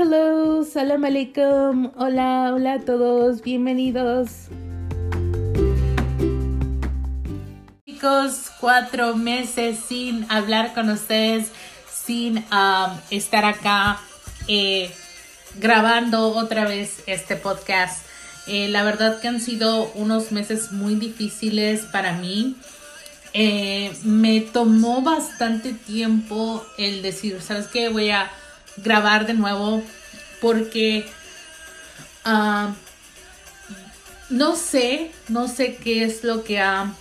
hello, salam alaikum, hola, hola a todos, bienvenidos. Chicos, cuatro meses sin hablar con ustedes, sin um, estar acá eh, grabando otra vez este podcast. Eh, la verdad que han sido unos meses muy difíciles para mí. Eh, me tomó bastante tiempo el decir, ¿sabes qué? Voy a grabar de nuevo porque ah, no sé, no sé qué es lo que ha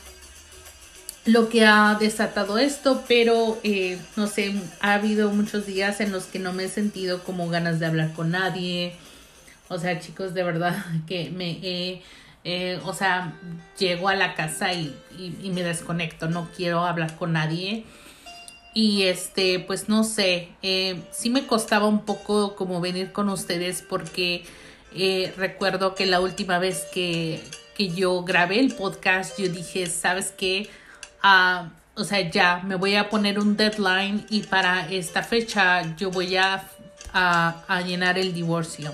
lo que ha desatado esto, pero eh, no sé, ha habido muchos días en los que no me he sentido como ganas de hablar con nadie. O sea, chicos, de verdad que me he, o sea, llego a la casa y, y, me desconecto, no quiero hablar con nadie. Y este, pues no sé, eh, sí me costaba un poco como venir con ustedes porque eh, recuerdo que la última vez que, que, yo grabé el podcast, yo dije, ¿sabes qué? Ah, o sea, ya me voy a poner un deadline y para esta fecha yo voy a, a, llenar el divorcio.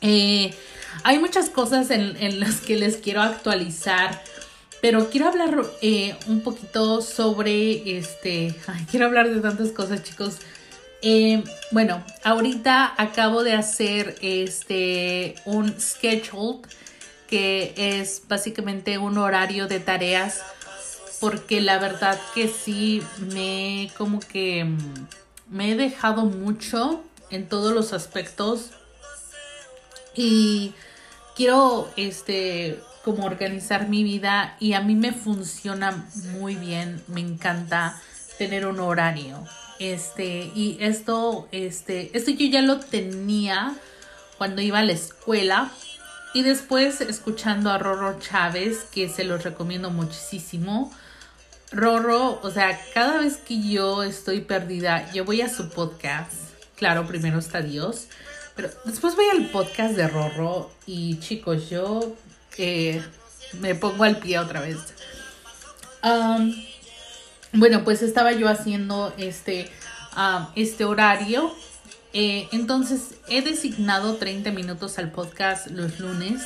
Eh, hay muchas cosas en las que les quiero actualizar pero quiero hablar eh, un poquito sobre este. Ay, quiero hablar de tantas cosas, chicos. Eh, bueno, ahorita acabo de hacer este un schedule que es básicamente un horario de tareas porque la verdad que sí me como que me he dejado mucho en todos los aspectos y quiero este como organizar mi vida y a mí me funciona muy bien, me encanta tener un horario. Este, y esto, este, esto yo ya lo tenía cuando iba a la escuela y después escuchando a Rorro Chávez, que se los recomiendo muchísimo. Rorro, o sea, cada vez que yo estoy perdida, yo voy a su podcast. Claro, primero está Dios, pero después voy al podcast de Rorro y chicos, yo me pongo al pie otra vez. bueno, pues estaba yo haciendo este, este horario. Eh, entonces he designado 30 minutos al podcast los lunes.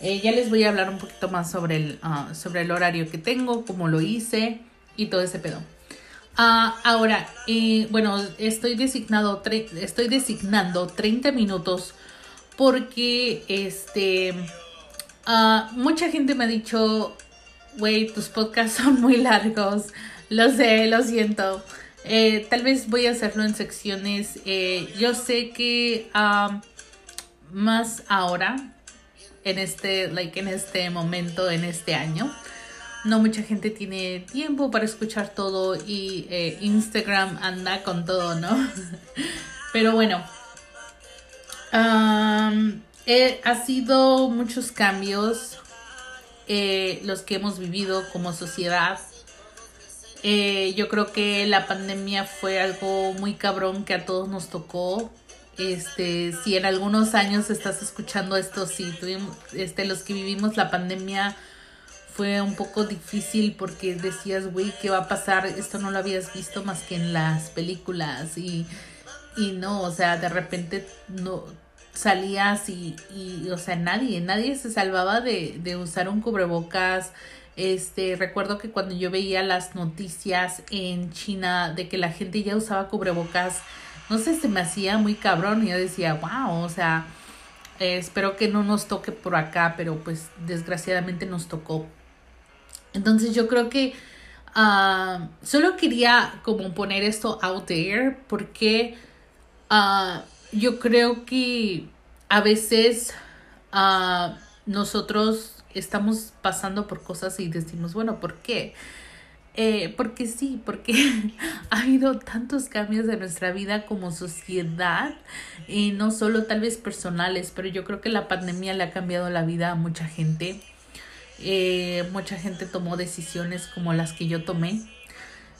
Eh, ya les voy a hablar un poquito más sobre el, ah, sobre el horario que tengo, cómo lo hice y todo ese pedo. Ah, ahora, eh, bueno, estoy designado, estoy designando 30 minutos porque este Ah, mucha gente me ha dicho, güey, tus podcasts son muy largos. Lo sé, lo siento. Eh, tal vez voy a hacerlo en secciones. Eh, yo sé que más ahora, en este, like, en este momento, en este año, no mucha gente tiene tiempo para escuchar todo y eh, Instagram anda con todo, ¿no? Pero bueno. Eh, ha sido muchos cambios eh, los que hemos vivido como sociedad. Eh, yo creo que la pandemia fue algo muy cabrón que a todos nos tocó. Este, si en algunos años estás escuchando esto, sí, este, los que vivimos la pandemia fue un poco difícil porque decías, güey, ¿qué va a pasar? Esto no lo habías visto más que en las películas y, y no, o sea, de repente no salías y, y, o sea, nadie, nadie se salvaba de, de usar un cubrebocas. Este, recuerdo que cuando yo veía las noticias en China de que la gente ya usaba cubrebocas, no sé, se me hacía muy cabrón y yo decía, wow, o sea, espero que no nos toque por acá, pero pues desgraciadamente nos tocó. Entonces yo creo que uh, solo quería como poner esto out there porque uh, yo creo que a veces uh, nosotros estamos pasando por cosas y decimos, bueno, ¿por qué? Eh, porque sí, porque ha habido tantos cambios en nuestra vida como sociedad y no solo tal vez personales, pero yo creo que la pandemia le ha cambiado la vida a mucha gente. Eh, mucha gente tomó decisiones como las que yo tomé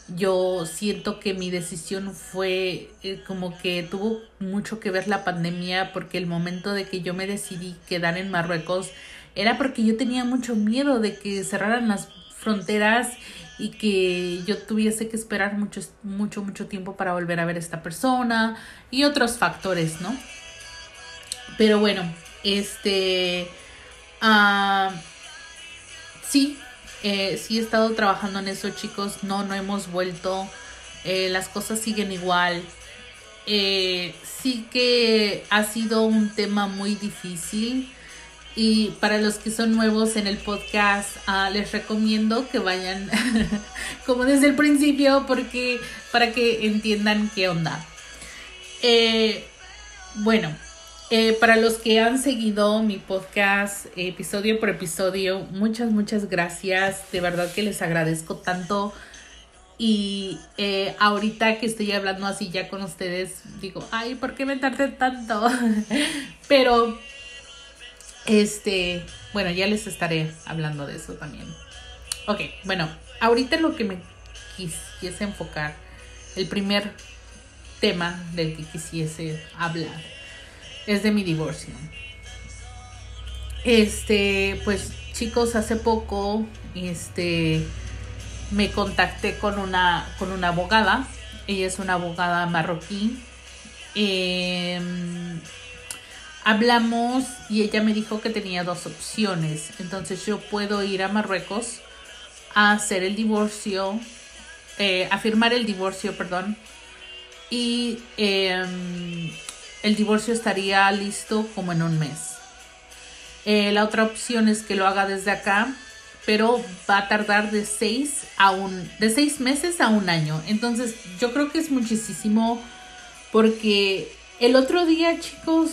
yo siento que mi decisión fue eh, como que tuvo mucho que ver la pandemia porque el momento de que yo me decidí quedar en Marruecos era porque yo tenía mucho miedo de que cerraran las fronteras y que yo tuviese que esperar mucho, mucho, mucho tiempo para volver a ver a esta persona y otros factores, ¿no? Pero bueno, este... ah sí, eh, sí he estado trabajando en eso, chicos. No, no hemos vuelto. Eh, las cosas siguen igual. Eh, sí que ha sido un tema muy difícil. Y para los que son nuevos en el podcast, ah, les recomiendo que vayan como desde el principio porque para que entiendan qué onda. Bueno, eh, para los que han seguido mi podcast episodio por episodio, muchas, muchas gracias. De verdad que les agradezco tanto. Y eh, ahorita que estoy hablando así ya con ustedes, digo, ay, ¿por qué me tardé tanto? Pero este, bueno, ya les estaré hablando de eso también. Ok, bueno, ahorita lo que me quisiese enfocar, el primer tema del que quisiese hablar, es de mi divorcio. Este, pues chicos, hace poco, este, me contacté con una, con una abogada. Ella es una abogada marroquí. Eh, hablamos y ella me dijo que tenía dos opciones. Entonces yo puedo ir a Marruecos a hacer el divorcio, eh, a firmar el divorcio, perdón. Y em, el divorcio estaría listo como en un mes. Eh, la otra opción es que lo haga desde acá, pero va a tardar de seis a un, de seis meses a un año. Entonces yo creo que es muchísimo porque el otro día, chicos,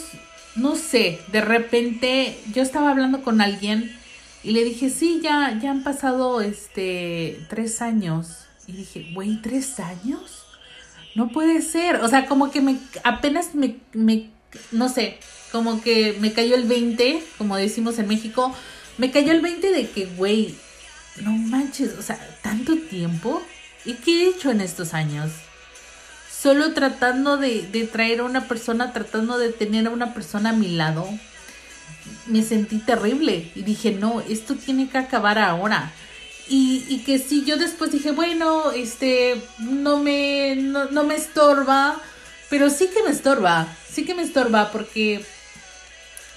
no sé, de repente yo estaba hablando con alguien y le dije, sí, ya, ya han pasado este tres años. Y dije, güey, ¿tres años? No puede ser. O sea, como que me apenas me, me, no sé, como que me cayó el 20, como decimos en México, me cayó el 20 de que, güey, no manches, o sea, tanto tiempo. ¿Y qué he hecho en estos años? solo tratando de, traer a una persona, tratando de tener a una persona a mi lado, me sentí terrible y dije, no, esto tiene que acabar ahora. Y, y que sí, yo después dije, bueno, este, no me, no, me estorba, pero sí que me estorba, sí que me estorba porque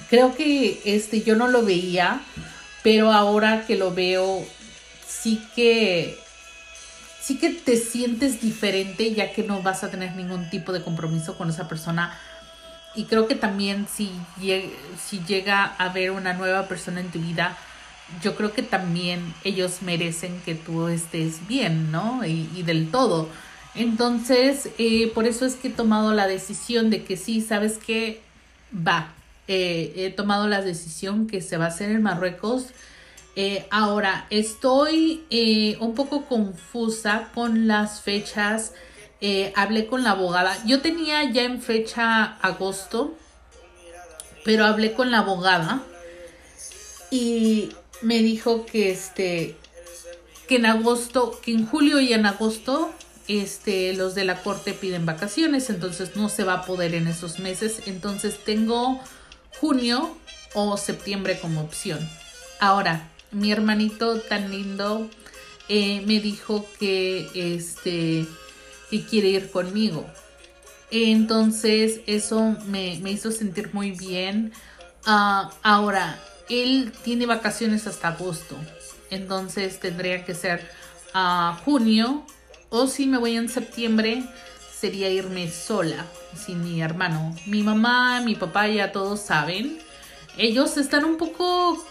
creo que este, yo no lo veía, pero ahora que lo veo, sí que sí que te sientes diferente ya que no vas a tener ningún tipo de compromiso con esa persona. Y creo que también si, si llega a haber una nueva persona en tu vida, yo creo que también ellos merecen que tú estés bien, ¿no? Y, del todo. Entonces, eh, por eso es que he tomado la decisión de que sí, ¿sabes qué? Va. Eh, he tomado la decisión que se va a hacer en Marruecos eh, ahora, estoy un poco confusa con las fechas. Hablé con la abogada. Yo tenía ya en fecha agosto, pero hablé con la abogada y me dijo que este que en agosto, que en julio y en agosto este los de la corte piden vacaciones, entonces no se va a poder en esos meses, entonces tengo junio o septiembre como opción. Ahora, mi hermanito tan lindo eh, me dijo que este que quiere ir conmigo. Entonces eso me, hizo sentir muy bien. Ah, ahora, él tiene vacaciones hasta agosto. Entonces tendría que ser a junio. O si me voy en septiembre, sería irme sola, sin mi hermano. Mi mamá, mi papá ya todos saben. Ellos están un poco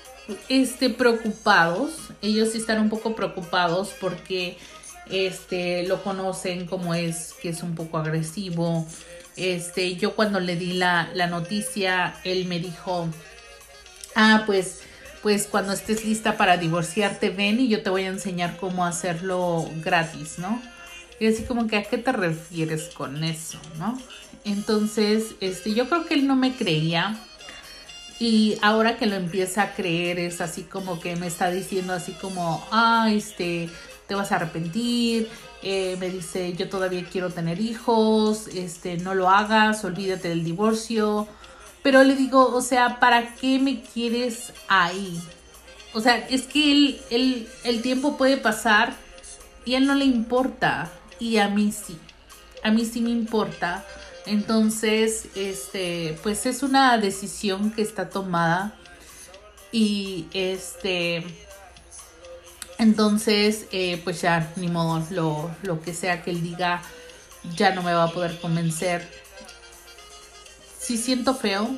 este, preocupados. Ellos están un poco preocupados porque este, lo conocen como es, que es un poco agresivo. Este, yo cuando le di la, la noticia, él me dijo, ah, pues, pues cuando estés lista para divorciarte, ven y yo te voy a enseñar cómo hacerlo gratis, ¿no? Y así como que, ¿a qué te refieres con eso, no? Entonces, este, yo creo que él no me creía y ahora que lo empieza a creer es así como que me está diciendo así como, ah, este, te vas a arrepentir. Eh, me dice, yo todavía quiero tener hijos, este, no lo hagas, olvídate del divorcio. Pero le digo, o sea, ¿para qué me quieres ahí? O sea, es que el, el, el tiempo puede pasar y a él no le importa y a mí sí. A mí sí me importa. Entonces, este, pues es una decisión que está tomada y este, entonces, eh, pues ya, ni modo, lo, lo que sea que él diga, ya no me va a poder convencer. Sí siento feo,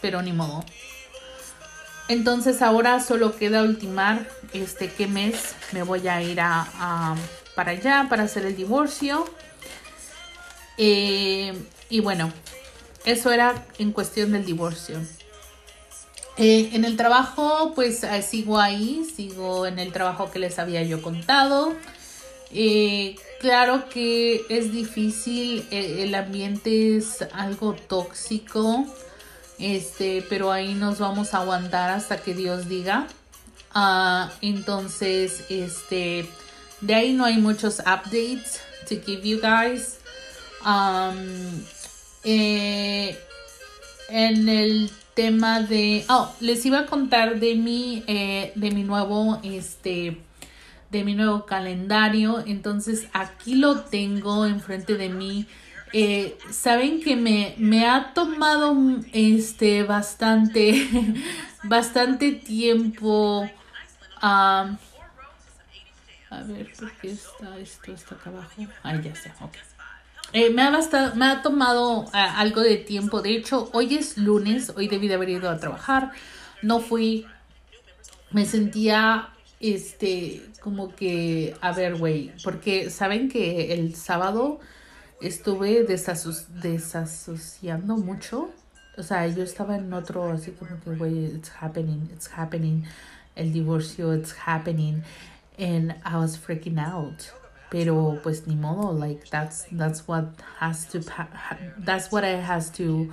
pero ni modo. Entonces ahora solo queda ultimar este qué mes me voy a ir a, para allá para hacer el divorcio. Eh, y bueno, eso era en cuestión del divorcio. Eh, en el trabajo, pues eh, sigo ahí, sigo en el trabajo que les había yo contado. Claro que es difícil, el ambiente es algo tóxico. Este, pero ahí nos vamos a aguantar hasta que Dios diga. Uh, entonces, este, de ahí no hay muchos updates to give you guys. Um, eh, en el tema de, oh, les iba a contar de mi, eh, de mi nuevo, este, de mi nuevo calendario. Entonces, aquí lo tengo enfrente de mí. Eh, saben que me, me ha tomado este bastante bastante tiempo a ver por qué está esto está acá abajo ahí ya sé ok eh, me, ha bastado, me ha tomado algo de tiempo de hecho hoy es lunes hoy debí de haber ido a trabajar no fui me sentía este como que a ver güey porque saben que el sábado estuve desasociando mucho. O sea, yo estaba en otro, así como que, güey, it's happening, it's happening. El divorcio, it's happening. And I was freaking out. Pero pues ni modo, like that's that's what has to that's what I has to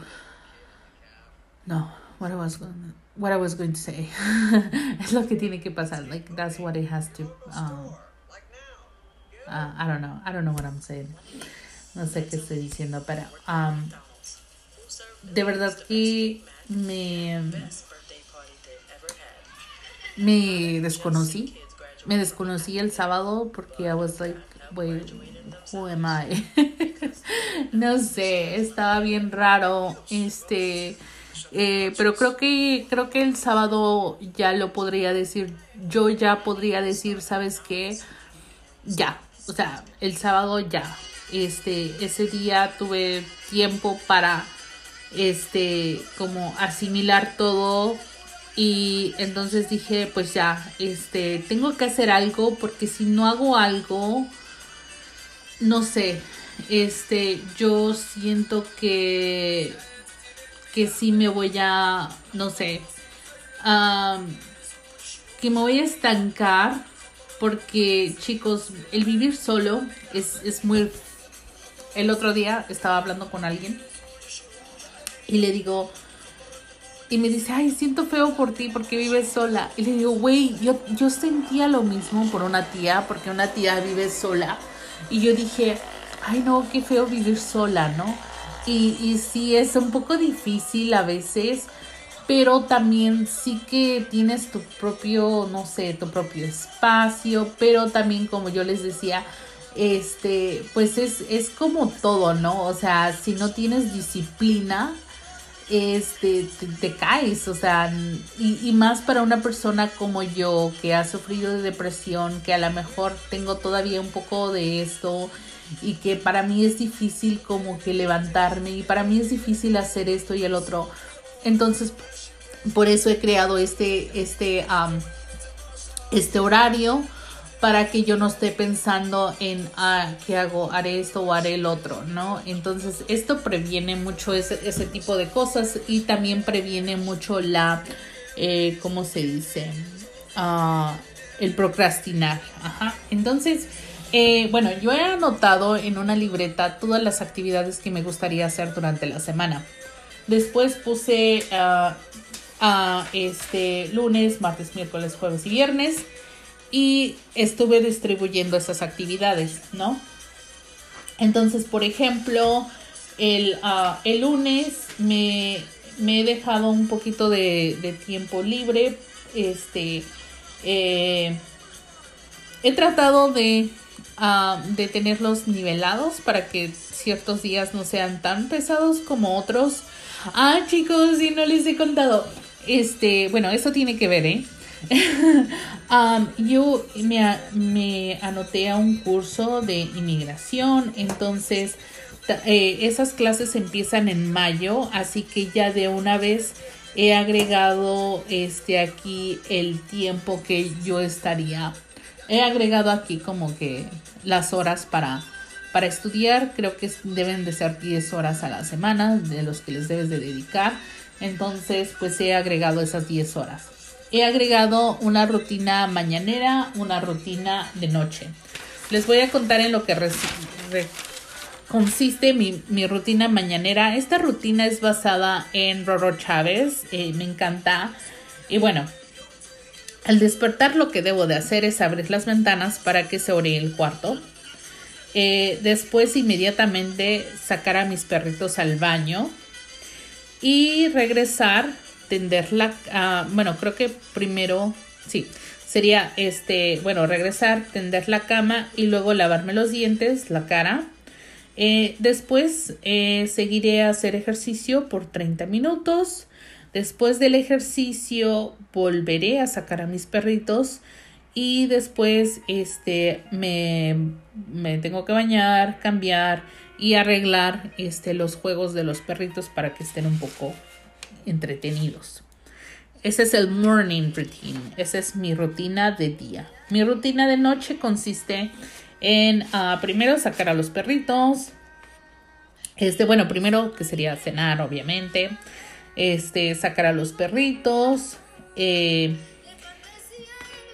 no, what I was going what I was going to say. es lo que tiene que pasar. Like that's what it has to um, uh, I don't know. I don't know what I'm saying. No sé qué estoy diciendo, pero de verdad que me, me desconocí. Me desconocí el sábado porque I was like, wait, who am I? no sé, estaba bien raro. Este, eh, pero creo que creo que el sábado ya lo podría decir. Yo ya podría decir, ¿sabes qué? Ya, o sea, el sábado ya este, ese día tuve tiempo para, este, como asimilar todo y entonces dije, pues ya, este, tengo que hacer algo porque si no hago algo, no sé, este, yo siento que, que sí me voy a, no sé, que me voy a estancar porque chicos, el vivir solo es, es muy el otro día estaba hablando con alguien y le digo, y me dice, ay, siento feo por ti porque vives sola. Y le digo, güey, yo, yo sentía lo mismo por una tía, porque una tía vive sola. Y yo dije, ay, no, qué feo vivir sola, ¿no? Y, y sí, es un poco difícil a veces, pero también sí que tienes tu propio, no sé, tu propio espacio, pero también como yo les decía, este, pues es, es como todo, ¿no? O sea, si no tienes disciplina, este, te, caes, o sea, y, y, más para una persona como yo que ha sufrido de depresión, que a lo mejor tengo todavía un poco de esto y que para mí es difícil como que levantarme y para mí es difícil hacer esto y el otro. Entonces, por eso he creado este, este, este horario para que yo no esté pensando en, ah, ¿qué hago? Haré esto o haré el otro, ¿no? Entonces, esto previene mucho ese, ese tipo de cosas y también previene mucho la, eh, ¿cómo se dice? Ah, el procrastinar. Ajá. Entonces, eh, bueno, yo he anotado en una libreta todas las actividades que me gustaría hacer durante la semana. Después puse uh, este lunes, martes, miércoles, jueves y viernes y estuve distribuyendo esas actividades, ¿no? Entonces, por ejemplo, el, ah, el lunes me, he dejado un poquito de, tiempo libre. Este, eh, he tratado de ah, de tenerlos nivelados para que ciertos días no sean tan pesados como otros. Ah, chicos, y no les he contado. Este, bueno, eso tiene que ver, ¿eh? Um, yo me, anoté a un curso de inmigración, entonces eh, esas clases empiezan en mayo, así que ya de una vez he agregado este aquí el tiempo que yo estaría. He agregado aquí como que las horas para, para estudiar. Creo que deben de ser 10 horas a la semana de los que les debes de dedicar. Entonces, pues he agregado esas 10 horas. He agregado una rutina mañanera, una rutina de noche. Les voy a contar en lo que consiste mi, rutina mañanera. Esta rutina es basada en Roro Chávez, eh, me encanta. Y bueno, al despertar lo que debo de hacer es abrir las ventanas para que se ore el cuarto. Eh, después inmediatamente sacar a mis perritos al baño y regresar, tender la... Uh, bueno, creo que primero, sí, sería este, bueno, regresar, tender la cama y luego lavarme los dientes, la cara eh, después eh, seguiré a hacer ejercicio por 30 minutos. Después del ejercicio volveré a sacar a mis perritos y después este me, me tengo que bañar, cambiar y arreglar este, los juegos de los perritos para que estén un poco entretenidos. Ese es el morning routine, esa es mi rutina de día. Mi rutina de noche consiste en uh, primero sacar a los perritos. Este, bueno, primero que sería cenar, obviamente. Este, sacar a los perritos. Eh,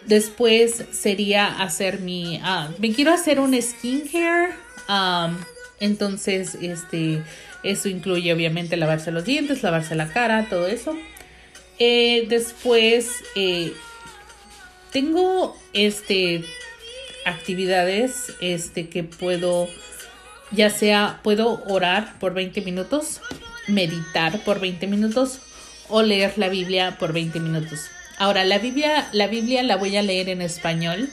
después sería hacer mi. Ah, me quiero hacer un skincare. Um, entonces, este, eso incluye obviamente lavarse los dientes, lavarse la cara, todo eso. Eh, después, eh, tengo este actividades este, que puedo, ya sea puedo orar por 20 minutos, meditar por 20 minutos o leer la Biblia por 20 minutos. Ahora, la Biblia, la Biblia la voy a leer en español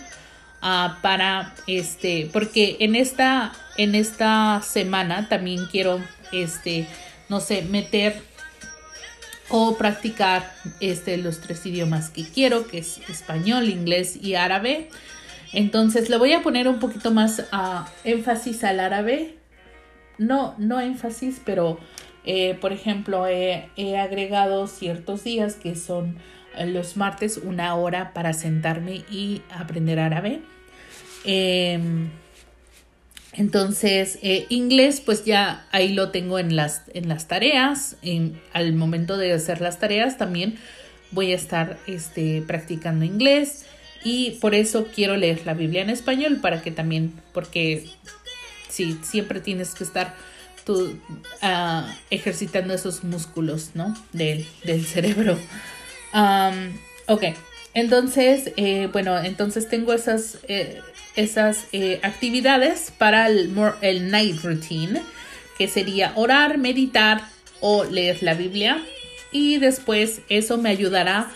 uh, para este, porque en esta, en esta semana también quiero, este, no sé, meter o practicar este, los tres idiomas que quiero, que es español, inglés y árabe. Entonces le voy a poner un poquito más uh, énfasis al árabe. No, no énfasis, pero eh, por ejemplo he, agregado ciertos días que son eh, los martes una hora para sentarme y aprender árabe. Em, entonces, eh, inglés, pues ya ahí lo tengo en las, en las tareas. Al momento de hacer las tareas también voy a estar este, practicando inglés y por eso quiero leer la Biblia en español para que también, porque sí, siempre tienes que estar tú ah, ejercitando esos músculos, ¿no? Del, del cerebro. ok, entonces, eh, bueno, entonces tengo esas, eh, esas eh, actividades para el, night routine, que sería orar, meditar o leer la Biblia. Y después eso me ayudará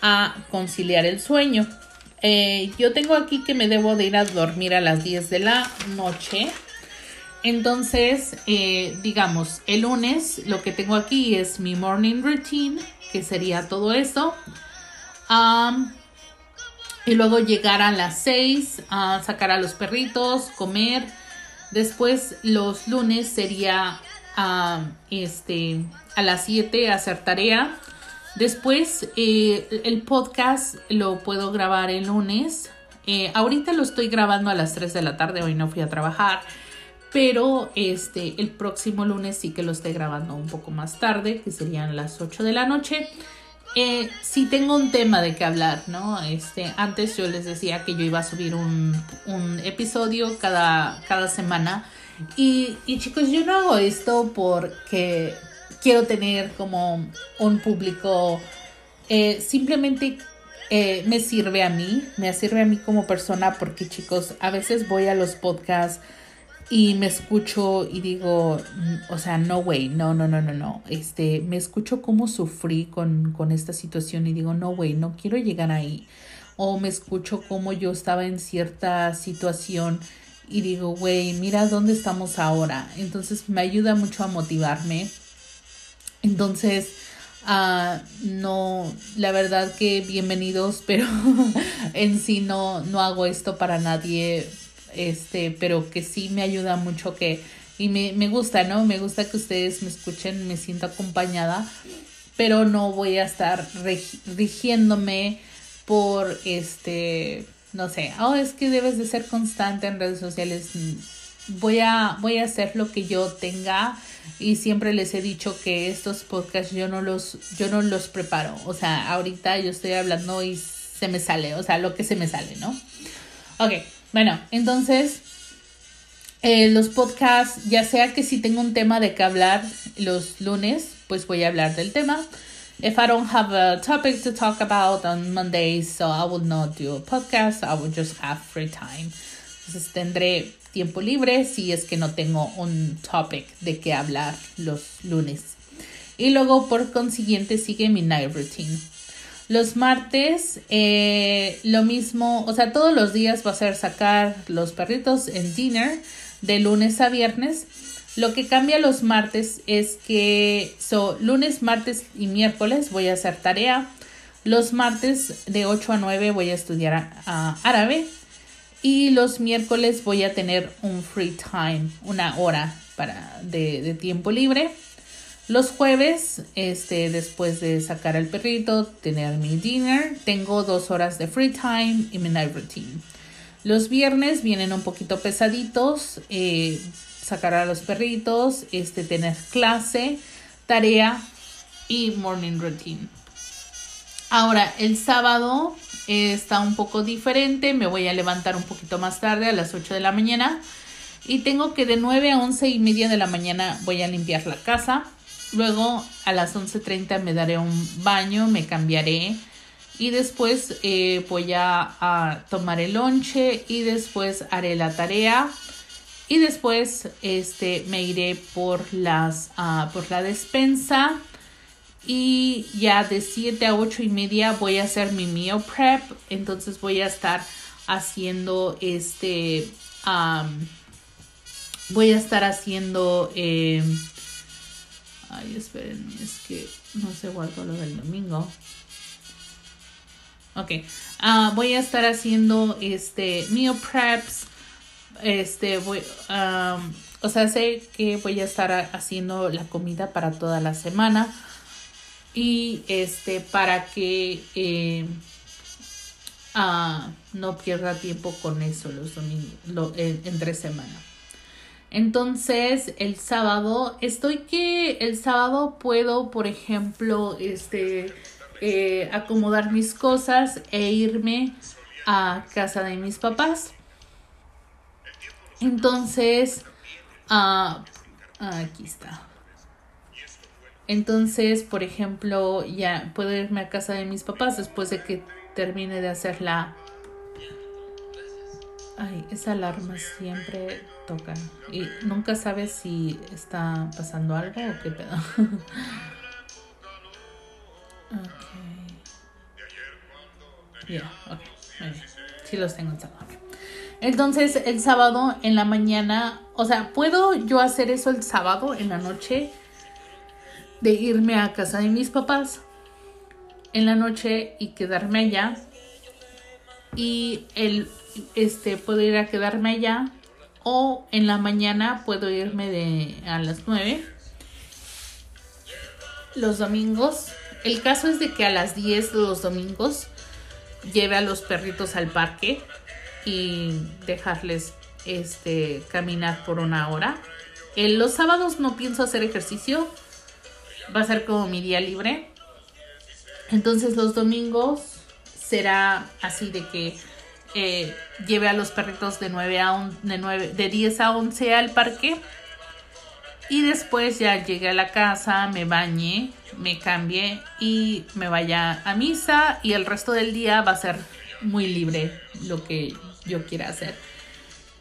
a conciliar el sueño. Eh, yo tengo aquí que me debo de ir a dormir a las 10 de la noche. Entonces, eh, digamos, el lunes lo que tengo aquí es mi morning routine, que sería todo eso. Y luego llegar a las 6, a sacar a los perritos, comer. Después los lunes sería este, a las 7 hacer tarea. Después, eh, el podcast lo puedo grabar el lunes. Eh, ahorita lo estoy grabando a las 3 de la tarde, hoy no fui a trabajar. Pero este, el próximo lunes sí que lo estoy grabando un poco más tarde, que serían las 8 de la noche. Eh, sí tengo un tema de que hablar, ¿no? Este, antes yo les decía que yo iba a subir un, un episodio cada, cada semana. Y, y chicos, yo no hago esto porque quiero tener como un público, eh, simplemente eh, me sirve a mí, me sirve a mí como persona porque chicos, a veces voy a los podcasts y me escucho y digo, o sea, no way, no, no, no, no, no, este, me escucho cómo sufrí con, con esta situación y digo, no way, no quiero llegar ahí. O me escucho cómo yo estaba en cierta situación y digo, güey, mira dónde estamos ahora. Entonces me ayuda mucho a motivarme. Entonces, uh, no, la verdad que bienvenidos, pero en sí no, no hago esto para nadie, este, pero que sí me ayuda mucho que, y me, me gusta, ¿no? Me gusta que ustedes me escuchen, me siento acompañada, pero no voy a estar rigiéndome por este no sé, oh, es que debes de ser constante en redes sociales. Voy a, voy a hacer lo que yo tenga y siempre les he dicho que estos podcasts yo no los, yo no los preparo. O sea, ahorita yo estoy hablando y se me sale, o sea, lo que se me sale, ¿no? Ok, bueno, entonces eh, los podcasts, ya sea que si tengo un tema de que hablar los lunes, pues voy a hablar del tema if I don't have a topic to talk about on Mondays, so I will not do a podcast, I will just have free time. Entonces tendré tiempo libre si es que no tengo un topic de qué hablar los lunes. Y luego por consiguiente sigue mi night routine. Los martes, eh, lo mismo, o sea, todos los días va a ser sacar los perritos en dinner de lunes a viernes lo que cambia los martes es que so, lunes, martes y miércoles voy a hacer tarea. Los martes de 8 a 9 voy a estudiar árabe. Y los miércoles voy a tener un free time, una hora para, de, de tiempo libre. Los jueves, este, después de sacar al perrito, tener mi dinner, tengo dos horas de free time y mi night routine. Los viernes vienen un poquito pesaditos. Eh, sacar a los perritos, este, tener clase, tarea y morning routine. Ahora, el sábado está un poco diferente, me voy a levantar un poquito más tarde, a las 8 de la mañana, y tengo que de 9 a 11 y media de la mañana voy a limpiar la casa. Luego a las 11.30 me daré un baño, me cambiaré y después eh, voy a, tomar el lonche y después haré la tarea y después este, me iré por, las, uh, por la despensa. Y ya de 7 a 8 y media voy a hacer mi meal prep. Entonces voy a estar haciendo este. Voy a estar haciendo. Eh, ay, espérenme, es que no se guardó lo del domingo. Ok, uh, voy a estar haciendo este meal preps. Este voy o sea sé que voy a estar haciendo la comida para toda la semana. Y este para que eh, ah, no pierda tiempo con eso los domingos entre semana entonces el sábado estoy que el sábado puedo por ejemplo este eh, acomodar mis cosas e irme a casa de mis papás entonces, ah, aquí está. Entonces, por ejemplo, ya puedo irme a casa de mis papás después de que termine de hacer la... Ay, esa alarma siempre toca. Y nunca sabes si está pasando algo o qué pedo. ok. Ya, ok. Sí los tengo en entonces el sábado en la mañana, o sea, ¿puedo yo hacer eso el sábado en la noche? De irme a casa de mis papás en la noche y quedarme allá. Y el, este, puedo ir a quedarme allá. O en la mañana puedo irme de a las 9. Los domingos. El caso es de que a las 10 de los domingos lleve a los perritos al parque y dejarles este caminar por una hora. En los sábados no pienso hacer ejercicio. Va a ser como mi día libre. Entonces los domingos será así de que eh, lleve a los perritos de 9 a de, 9, de 10 a 11 al parque. Y después ya llegue a la casa, me bañe, me cambie y me vaya a misa. Y el resto del día va a ser muy libre lo que yo quiera hacer.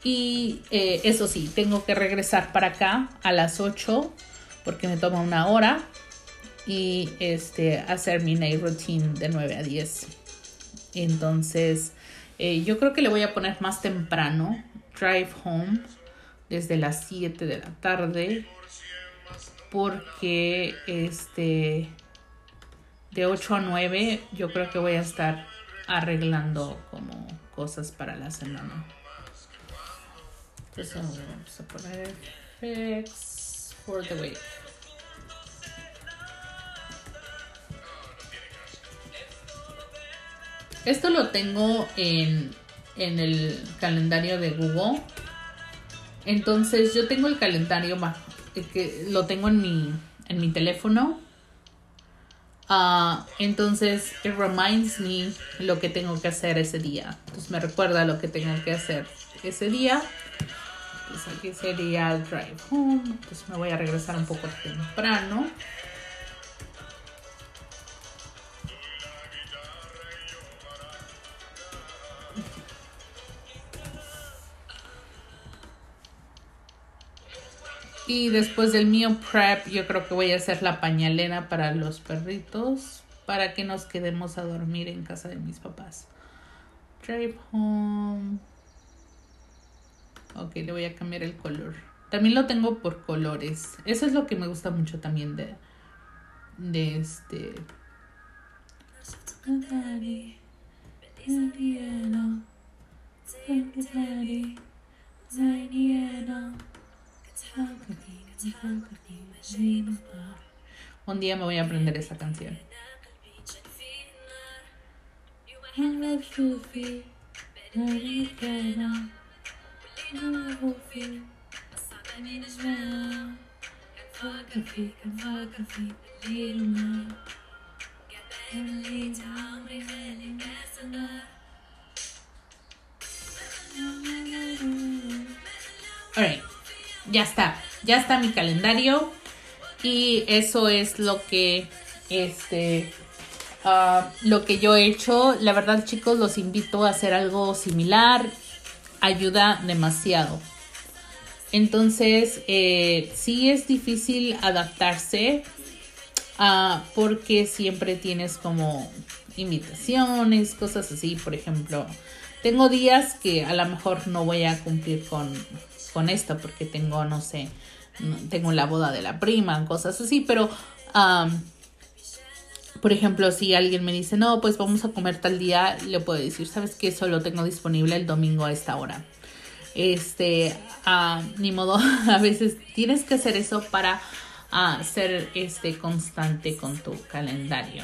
Y eh, eso sí, tengo que regresar para acá a las 8 porque me toma una hora y este, hacer mi night routine de 9 a 10. Entonces, eh, yo creo que le voy a poner más temprano drive home desde las 7 de la tarde porque este de 8 a 9 yo creo que voy a estar arreglando como cosas para la semana. Entonces vamos a poner fix for the week. Esto lo tengo en, en el calendario de Google. Entonces yo tengo el calendario que lo tengo en mi, en mi teléfono. Uh, entonces, it reminds me lo que tengo que hacer ese día. Entonces me recuerda lo que tengo que hacer ese día. Entonces aquí sería drive home. Entonces me voy a regresar un poco temprano. Y después del mío prep, yo creo que voy a hacer la pañalera para los perritos. Para que nos quedemos a dormir en casa de mis papás. Drive home. Ok, le voy a cambiar el color. También lo tengo por colores. Eso es lo que me gusta mucho también de, de este. Un día me voy a aprender esa canción. Alright ya está, ya está mi calendario y eso es lo que este ah, lo que yo he hecho. La verdad, chicos, los invito a hacer algo similar. Ayuda demasiado. Entonces, eh, sí es difícil adaptarse uh, porque siempre tienes como invitaciones, cosas así. Por ejemplo, tengo días que a lo mejor no voy a cumplir con con esto porque tengo, no sé, tengo la boda de la prima, cosas así, pero, por ejemplo, si alguien me dice, no, pues vamos a comer tal día, le puedo decir, sabes que solo tengo disponible el domingo a esta hora. Este, ni modo, a veces tienes que hacer eso para ser este, constante con tu calendario.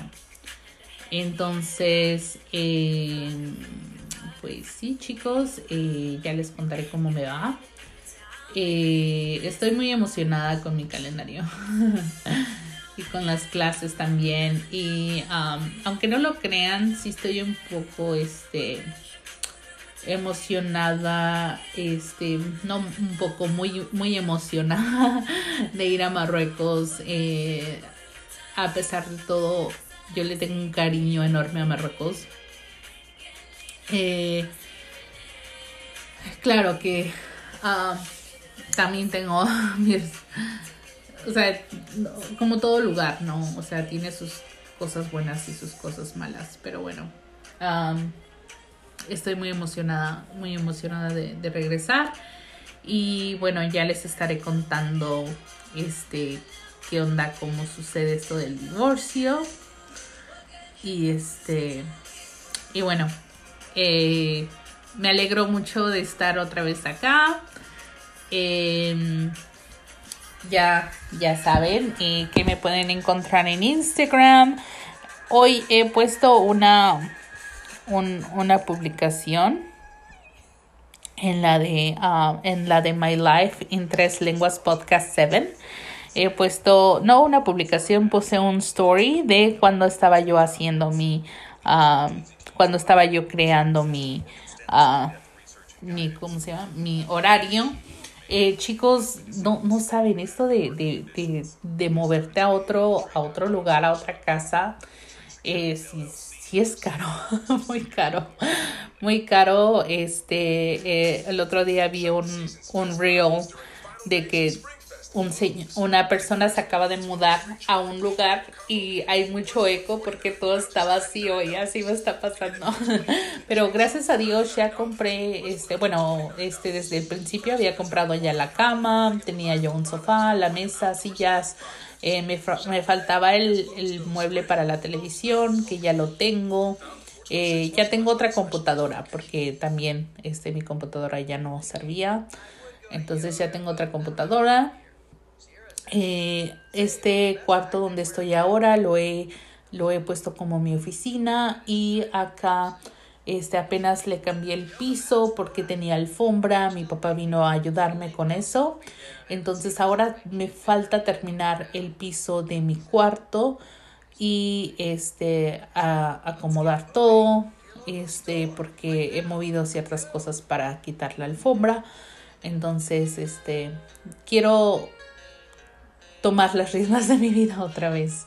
Entonces, em, pues sí, chicos, eh, ya les contaré cómo me va. Estoy muy emocionada con mi calendario y con las clases también. Y um, aunque no lo crean, sí estoy un poco este emocionada, este, no un poco, muy, muy emocionada de ir a Marruecos. Eh, a pesar de todo, yo le tengo un cariño enorme a Marruecos. Eh, claro que um, también tengo mis, o sea, como todo lugar, ¿no? O sea, tiene sus cosas buenas y sus cosas malas, pero bueno, estoy muy emocionada, muy emocionada de, regresar y bueno, ya les estaré contando este qué onda, cómo sucede esto del divorcio y este y bueno, eh, me alegro mucho de estar otra vez acá. Em, ya, ya saben eh, que me pueden encontrar en Instagram. Hoy he puesto una, una publicación en la de ah, en la de My Life in Tres Lenguas Podcast 7. He puesto, no una publicación, puse un story de cuando estaba yo haciendo mi, ah, cuando estaba yo creando mi, uh, mi, ¿cómo se llama? Mi horario eh, chicos, no, no saben esto de, de, de, moverte a otro, a otro lugar, a otra casa. Eh, sí, es caro, muy caro, muy caro. Este, eh, el otro día vi un, un reel de que un una persona se acaba de mudar a un lugar y hay mucho eco porque todo está vacío y así me está pasando. Pero gracias a Dios ya compré, este, bueno, este desde el principio había comprado ya la cama, tenía yo un sofá, la mesa, sillas. Eh, me, me, faltaba el, el, mueble para la televisión, que ya lo tengo. Eh, ya tengo otra computadora, porque también este, mi computadora ya no servía. Entonces ya tengo otra computadora. Eh, este cuarto donde estoy ahora lo he, lo he puesto como mi oficina y acá este apenas le cambié el piso porque tenía alfombra, mi papá vino a ayudarme con eso. Entonces ahora me falta terminar el piso de mi cuarto y este a acomodar todo este porque he movido ciertas cosas para quitar la alfombra. Entonces, este quiero tomar las riendas de mi vida otra vez.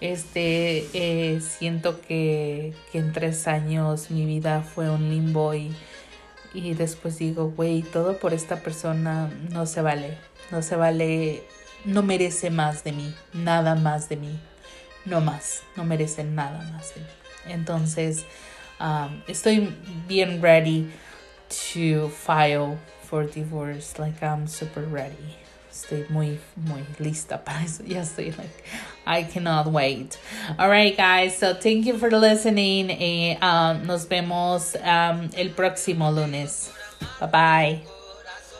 Este, eh, siento que, que, en tres años mi vida fue un limbo y, y después digo, güey, todo por esta persona no se vale, no se vale, no merece más de mí, nada más de mí, no más, no merece nada más de mí. Entonces, um, estoy bien ready to file for divorce, like I'm super ready. Estoy muy, muy lista para eso. Ya estoy like, I cannot wait. All right, guys. So thank you for listening. Y um, nos vemos um, el próximo lunes. Bye bye.